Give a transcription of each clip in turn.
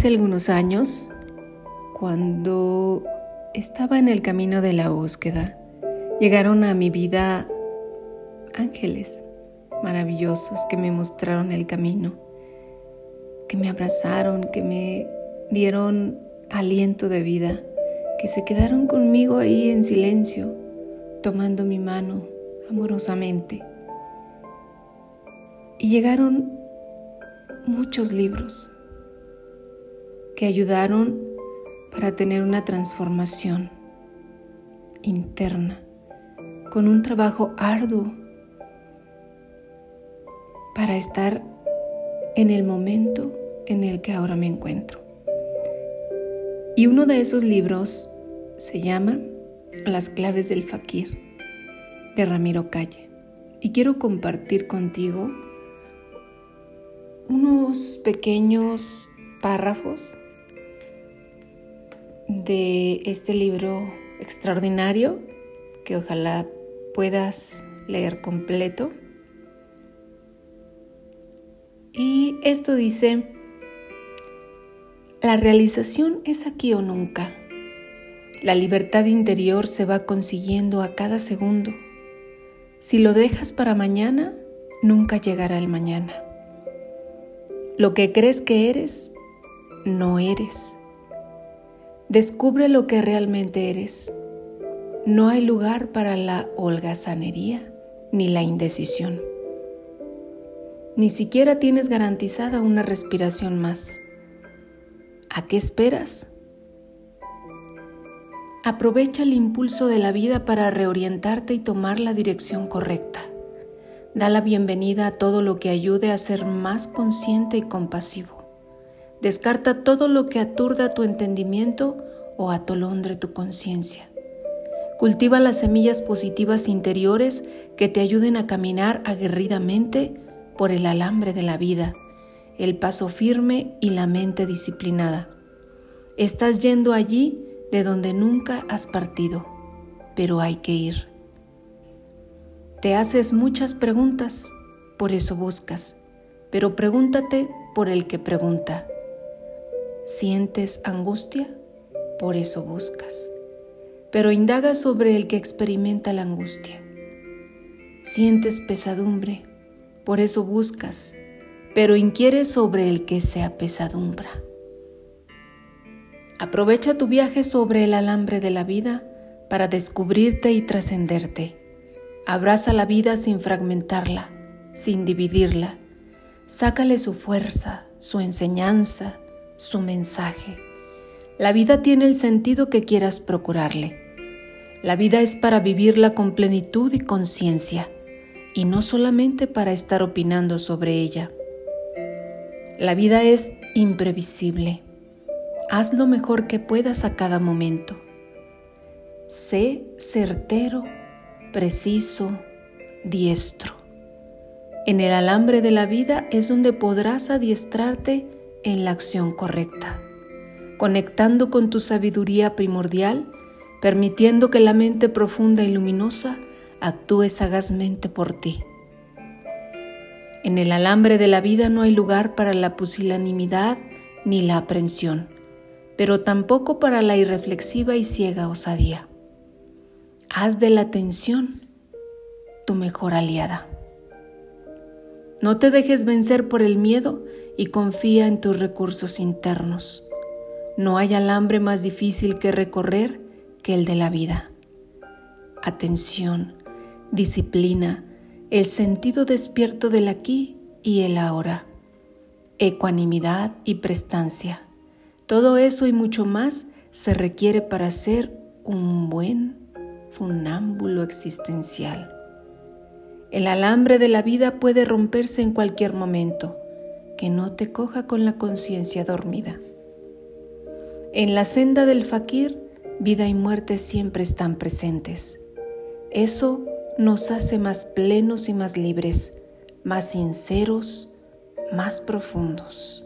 Hace algunos años, cuando estaba en el camino de la búsqueda, llegaron a mi vida ángeles maravillosos que me mostraron el camino, que me abrazaron, que me dieron aliento de vida, que se quedaron conmigo ahí en silencio, tomando mi mano amorosamente. Y llegaron muchos libros que ayudaron para tener una transformación interna, con un trabajo arduo para estar en el momento en el que ahora me encuentro. Y uno de esos libros se llama Las claves del fakir de Ramiro Calle. Y quiero compartir contigo unos pequeños párrafos de este libro extraordinario que ojalá puedas leer completo. Y esto dice, la realización es aquí o nunca. La libertad interior se va consiguiendo a cada segundo. Si lo dejas para mañana, nunca llegará el mañana. Lo que crees que eres, no eres. Descubre lo que realmente eres. No hay lugar para la holgazanería ni la indecisión. Ni siquiera tienes garantizada una respiración más. ¿A qué esperas? Aprovecha el impulso de la vida para reorientarte y tomar la dirección correcta. Da la bienvenida a todo lo que ayude a ser más consciente y compasivo. Descarta todo lo que aturda tu entendimiento o atolondre tu conciencia. Cultiva las semillas positivas interiores que te ayuden a caminar aguerridamente por el alambre de la vida, el paso firme y la mente disciplinada. Estás yendo allí de donde nunca has partido, pero hay que ir. Te haces muchas preguntas, por eso buscas, pero pregúntate por el que pregunta. ¿Sientes angustia? Por eso buscas. Pero indaga sobre el que experimenta la angustia. Sientes pesadumbre, por eso buscas, pero inquieres sobre el que se apesadumbra. Aprovecha tu viaje sobre el alambre de la vida para descubrirte y trascenderte. Abraza la vida sin fragmentarla, sin dividirla. Sácale su fuerza, su enseñanza, su mensaje. La vida tiene el sentido que quieras procurarle. La vida es para vivirla con plenitud y conciencia, y no solamente para estar opinando sobre ella. La vida es imprevisible. Haz lo mejor que puedas a cada momento. Sé certero, preciso, diestro. En el alambre de la vida es donde podrás adiestrarte en la acción correcta, conectando con tu sabiduría primordial, permitiendo que la mente profunda y luminosa actúe sagazmente por ti. En el alambre de la vida no hay lugar para la pusilanimidad ni la aprensión, pero tampoco para la irreflexiva y ciega osadía. Haz de la atención tu mejor aliada. No te dejes vencer por el miedo y confía en tus recursos internos. No hay alambre más difícil que recorrer que el de la vida. Atención, disciplina, el sentido despierto del aquí y el ahora, ecuanimidad y prestancia. Todo eso y mucho más se requiere para ser un buen funámbulo existencial. El alambre de la vida puede romperse en cualquier momento, que no te coja con la conciencia dormida. En la senda del fakir, vida y muerte siempre están presentes. Eso nos hace más plenos y más libres, más sinceros, más profundos.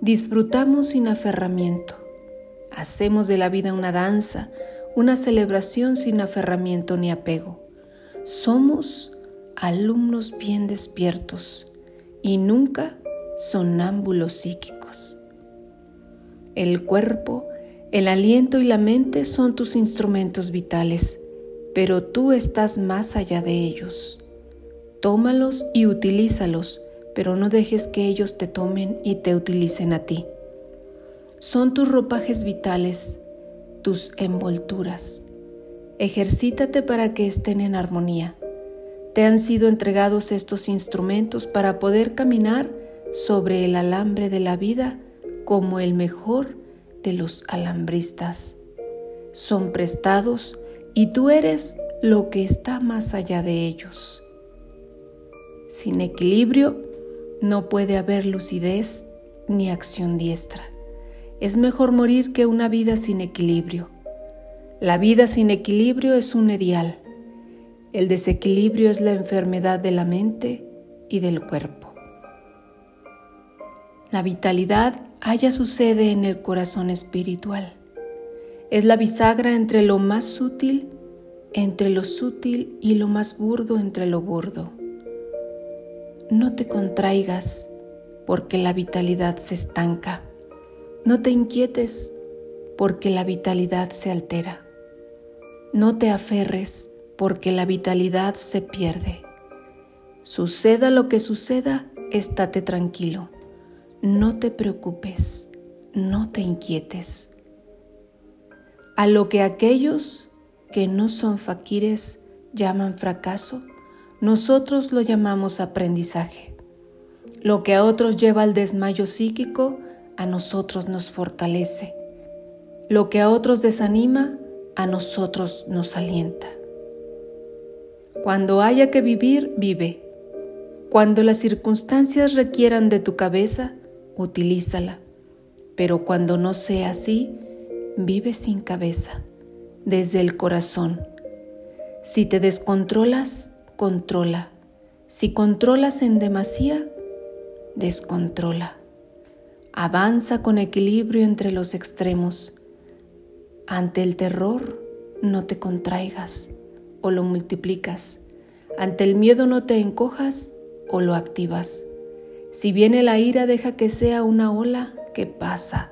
Disfrutamos sin aferramiento. Hacemos de la vida una danza, una celebración sin aferramiento ni apego somos alumnos bien despiertos y nunca sonámbulos psíquicos. El cuerpo, el aliento y la mente son tus instrumentos vitales, pero tú estás más allá de ellos. Tómalos y utilízalos, pero no dejes que ellos te tomen y te utilicen a ti. Son tus ropajes vitales, tus envolturas. Ejercítate para que estén en armonía. Te han sido entregados estos instrumentos para poder caminar sobre el alambre de la vida como el mejor de los alambristas. Son prestados y tú eres lo que está más allá de ellos. Sin equilibrio no puede haber lucidez ni acción diestra. Es mejor morir que una vida sin equilibrio. La vida sin equilibrio es un erial. El desequilibrio es la enfermedad de la mente y del cuerpo. La vitalidad haya su sede en el corazón espiritual. Es la bisagra entre lo más sutil, entre lo sutil y lo más burdo entre lo burdo. No te contraigas porque la vitalidad se estanca. No te inquietes porque la vitalidad se altera. No te aferres porque la vitalidad se pierde. Suceda lo que suceda, estate tranquilo. No te preocupes, no te inquietes. A lo que aquellos que no son faquires llaman fracaso, nosotros lo llamamos aprendizaje. Lo que a otros lleva al desmayo psíquico, a nosotros nos fortalece. Lo que a otros desanima, a nosotros nos alienta. Cuando haya que vivir, vive. Cuando las circunstancias requieran de tu cabeza, utilízala. Pero cuando no sea así, vive sin cabeza, desde el corazón. Si te descontrolas, controla. Si controlas en demasía, descontrola. Avanza con equilibrio entre los extremos. Ante el terror, no te contraigas o lo multiplicas. Ante el miedo no te encojas o lo activas. Si viene la ira, deja que sea una ola que pasa.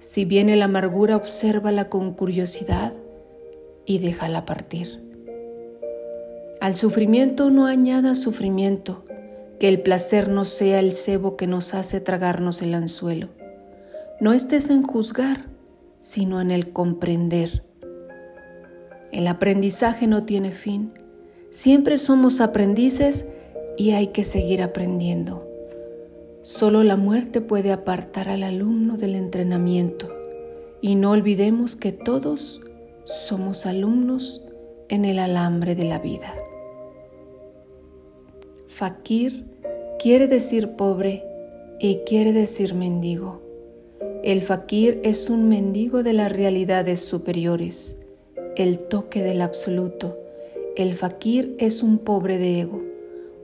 Si viene la amargura, obsérvala con curiosidad y déjala partir. Al sufrimiento no añada sufrimiento, que el placer no sea el cebo que nos hace tragarnos el anzuelo. No estés en juzgar, sino en el comprender. El aprendizaje no tiene fin. Siempre somos aprendices y hay que seguir aprendiendo. Solo la muerte puede apartar al alumno del entrenamiento y no olvidemos que todos somos alumnos en el alambre de la vida. Fakir quiere decir pobre y quiere decir mendigo. El fakir es un mendigo de las realidades superiores, el toque del absoluto. El fakir es un pobre de ego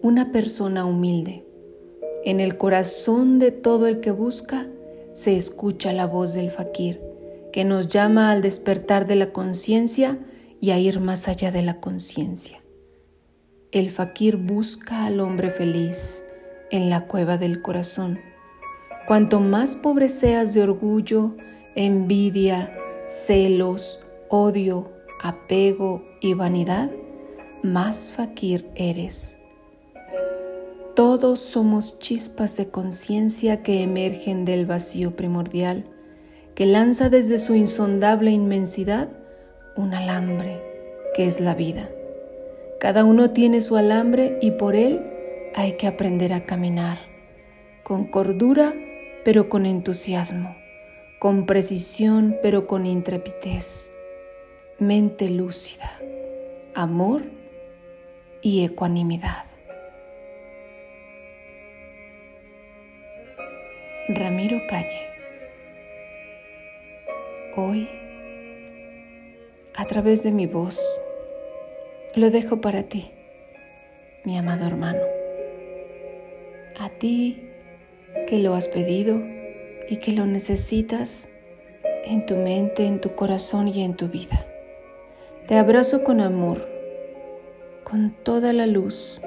una persona humilde. En el corazón de todo el que busca se escucha la voz del fakir, que nos llama al despertar de la conciencia y a ir más allá de la conciencia. El fakir busca al hombre feliz en la cueva del corazón. Cuanto más pobre seas de orgullo, envidia, celos, odio, apego y vanidad, más fakir eres. Todos somos chispas de conciencia que emergen del vacío primordial, que lanza desde su insondable inmensidad un alambre que es la vida. Cada uno tiene su alambre y por él hay que aprender a caminar, con cordura pero con entusiasmo, con precisión pero con intrepidez, mente lúcida, amor y ecuanimidad. Ramiro Calle. Hoy, a través de mi voz, lo dejo para ti, mi amado hermano. A ti que lo has pedido y que lo necesitas en tu mente, en tu corazón y en tu vida. Te abrazo con amor, con toda la luz,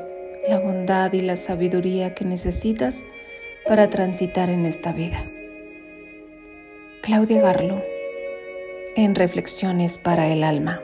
la bondad y la sabiduría que necesitas para transitar en esta vida. Claudia Garlo en Reflexiones para el Alma.